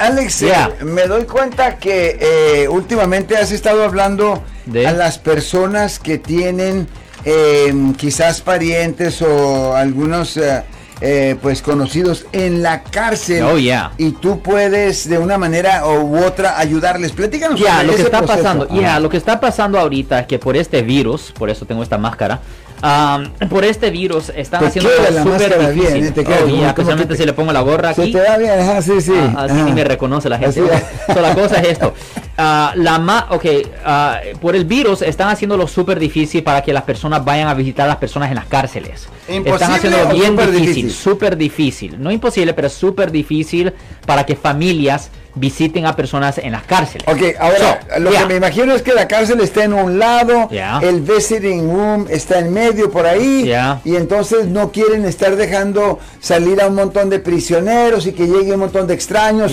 Alex, eh, me doy cuenta que eh, últimamente has estado hablando ¿De? a las personas que tienen eh, quizás parientes o algunos eh, pues conocidos en la cárcel. Oh, yeah. Y tú puedes de una manera u otra ayudarles. Platícanos. Ya, lo que está pasando, ya, lo que está pasando ahorita es que por este virus, por eso tengo esta máscara, por este virus están haciendo súper difícil. Bien, te oh, especialmente si le pongo la gorra aquí. Se te da bien, sí, sí. Ah, así ni me reconoce la gente. la cosa es esto. Uh, la ma okay, uh, por el virus están haciéndolo súper difícil para que las personas vayan a visitar a las personas en las cárceles. Imposible están haciéndolo bien difícil, súper difícil. No imposible, pero súper difícil para que familias visiten a personas en las cárceles. Ok, ahora lo que me imagino es que la cárcel está en un lado, el visiting room está en medio por ahí, y entonces no quieren estar dejando salir a un montón de prisioneros y que llegue un montón de extraños.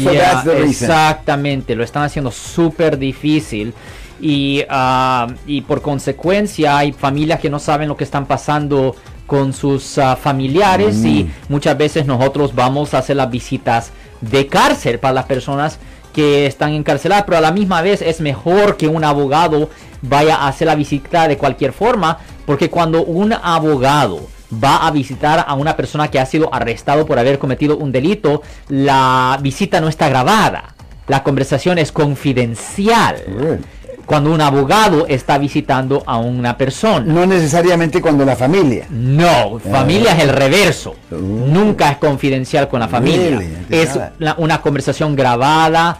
exactamente, lo están haciendo súper difícil. Y, ah, y por consecuencia hay familias que no saben lo que están pasando con sus ah, familiares y mm. muchas veces nosotros vamos a hacer las visitas de cárcel para las personas que están encarceladas, pero a la misma vez es mejor que un abogado vaya a hacer la visita de cualquier forma, porque cuando un abogado va a visitar a una persona que ha sido arrestado por haber cometido un delito, la visita no está grabada, la conversación es confidencial cuando un abogado está visitando a una persona. No necesariamente cuando la familia. No, familia es el reverso. Uh. Nunca es confidencial con la familia. es una conversación grabada.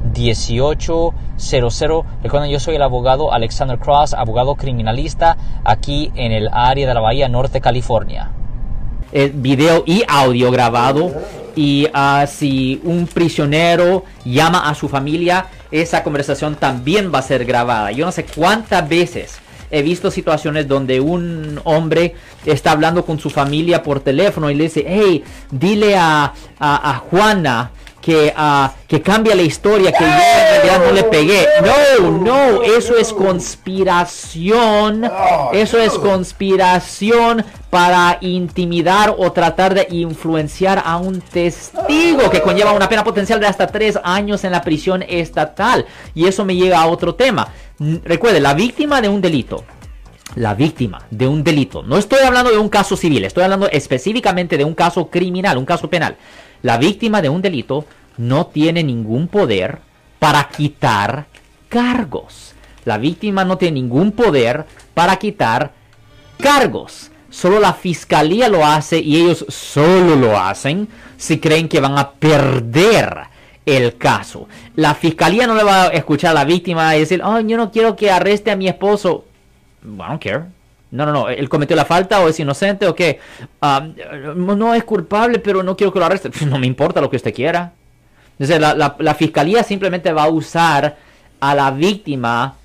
1-800-530-1800. Recuerden, yo soy el abogado Alexander Cross, abogado criminalista aquí en el área de la Bahía Norte, California. Video y audio grabado y uh, si un prisionero llama a su familia, esa conversación también va a ser grabada. Yo no sé cuántas veces he visto situaciones donde un hombre está hablando con su familia por teléfono y le dice, hey, dile a, a, Juana que, uh, que cambia la historia, que yo en realidad no le pegué. No, no, eso es conspiración. Eso es conspiración para intimidar o tratar de influenciar a un testigo que conlleva una pena potencial de hasta tres años en la prisión estatal. Y eso me llega a otro tema. Recuerde, la víctima de un delito, la víctima de un delito, no estoy hablando de un caso civil, estoy hablando específicamente de un caso criminal, un caso penal. La víctima de un delito no tiene ningún poder para quitar cargos. La víctima no tiene ningún poder para quitar cargos. Solo la fiscalía lo hace y ellos solo lo hacen si creen que van a perder el caso. La fiscalía no le va a escuchar a la víctima y decir, oh, yo no quiero que arreste a mi esposo. I don't care. No, no, no, él cometió la falta o es inocente o qué. Ah, no es culpable, pero no quiero que lo arreste. No me importa lo que usted quiera. Entonces, la, la fiscalía simplemente va a usar a la víctima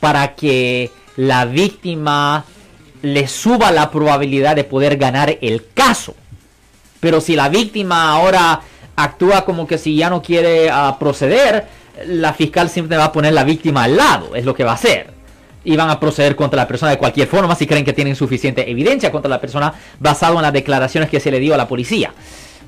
para que la víctima le suba la probabilidad de poder ganar el caso. Pero si la víctima ahora actúa como que si ya no quiere ah, proceder, la fiscal siempre va a poner la víctima al lado, es lo que va a hacer. Y van a proceder contra la persona de cualquier forma si creen que tienen suficiente evidencia contra la persona basado en las declaraciones que se le dio a la policía.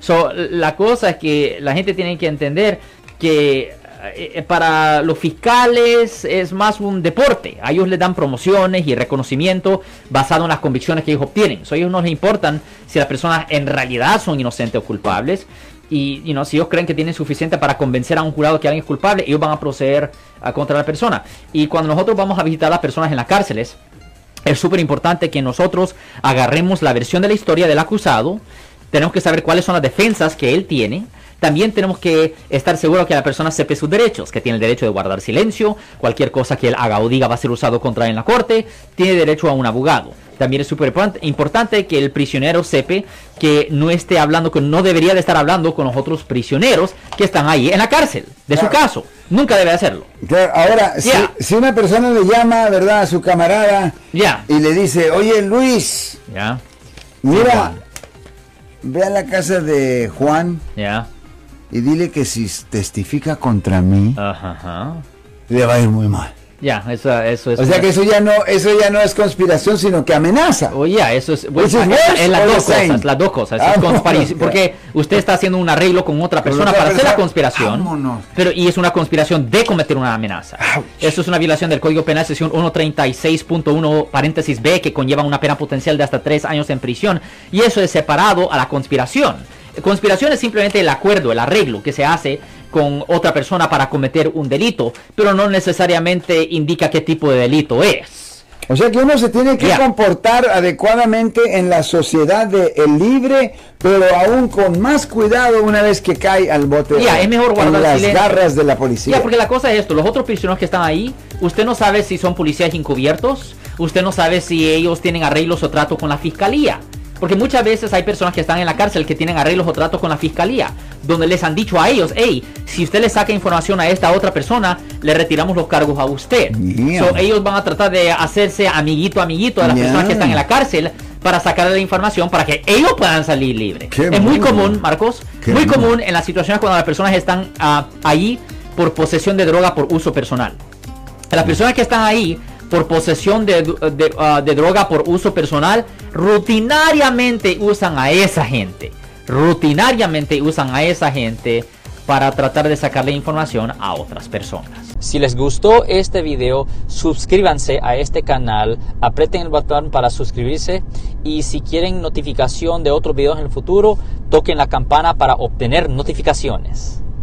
So, la cosa es que la gente tiene que entender que eh, para los fiscales es más un deporte. A ellos les dan promociones y reconocimiento basado en las convicciones que ellos obtienen. A ellos no les importan si las personas en realidad son inocentes o culpables. Y, no, si ellos creen que tienen suficiente para convencer a un jurado que alguien es culpable, ellos van a proceder a contra la persona. Y cuando nosotros vamos a visitar a las personas en las cárceles, es súper importante que nosotros agarremos la versión de la historia del acusado. Tenemos que saber cuáles son las defensas que él tiene. también tenemos que estar seguros que la persona sepa sus derechos, que tiene el derecho de guardar silencio, cualquier cosa que él haga o diga va a ser usado contra él en la corte, tiene derecho a un abogado. También es súper importante que el prisionero sepa que no esté hablando, que no debería de estar hablando con los otros prisioneros que están ahí en la cárcel, de su caso. Nunca debe hacerlo. ahora, si, una persona le llama, ¿verdad?, a su camarada y le dice, oye Luis, mira, ve a la casa de Juan y dile que si testifica contra mí, le va a ir muy mal. Ya, eso, eso es. O sea que eso ya no, eso ya no es conspiración, sino que amenaza. Oye, oh, eso es. Bueno, es, las dos cosas, las dos cosas. Ah, porque usted está haciendo un arreglo con otra persona para hacer la conspiración. Pero y es una conspiración de cometer una amenaza. Eso es una violación del Código Penal, sesión 136.1 paréntesis B, que conlleva una pena potencial de hasta tres años en prisión. Y eso es separado a la conspiración. Conspiración es simplemente el acuerdo, el arreglo que se hace con otra persona para cometer un delito, pero no necesariamente indica qué tipo de delito es. O sea que uno se tiene que comportar adecuadamente en la sociedad de el libre, pero aún con más cuidado una vez que cae al bote. Ya, es mejor guardar las garras de la policía. Ya, porque la cosa es esto, los otros prisioneros que están ahí, usted no sabe si son policías encubiertos, usted no sabe si ellos tienen arreglos o trato con la fiscalía. Porque muchas veces hay personas que están en la cárcel que tienen arreglos o tratos con la fiscalía, donde les han dicho a ellos, hey, si usted le saca información a esta otra persona, le retiramos los cargos a usted. ellos van a tratar de hacerse amiguito, amiguito de las personas que están en la cárcel para sacarle la información para que ellos puedan salir libres. es muy común, Marcos, muy común en las situaciones cuando las personas están uh, ahí por posesión de droga por uso personal. Las personas que están ahí por posesión ah, de, droga por uso personal, rutinariamente usan a esa gente. Rutinariamente usan a esa gente para tratar de sacarle información a otras personas. Si les gustó este video, suscríbanse a este canal, aprieten el botón para suscribirse y si quieren notificación de otros videos en el futuro, toquen la campana para obtener notificaciones.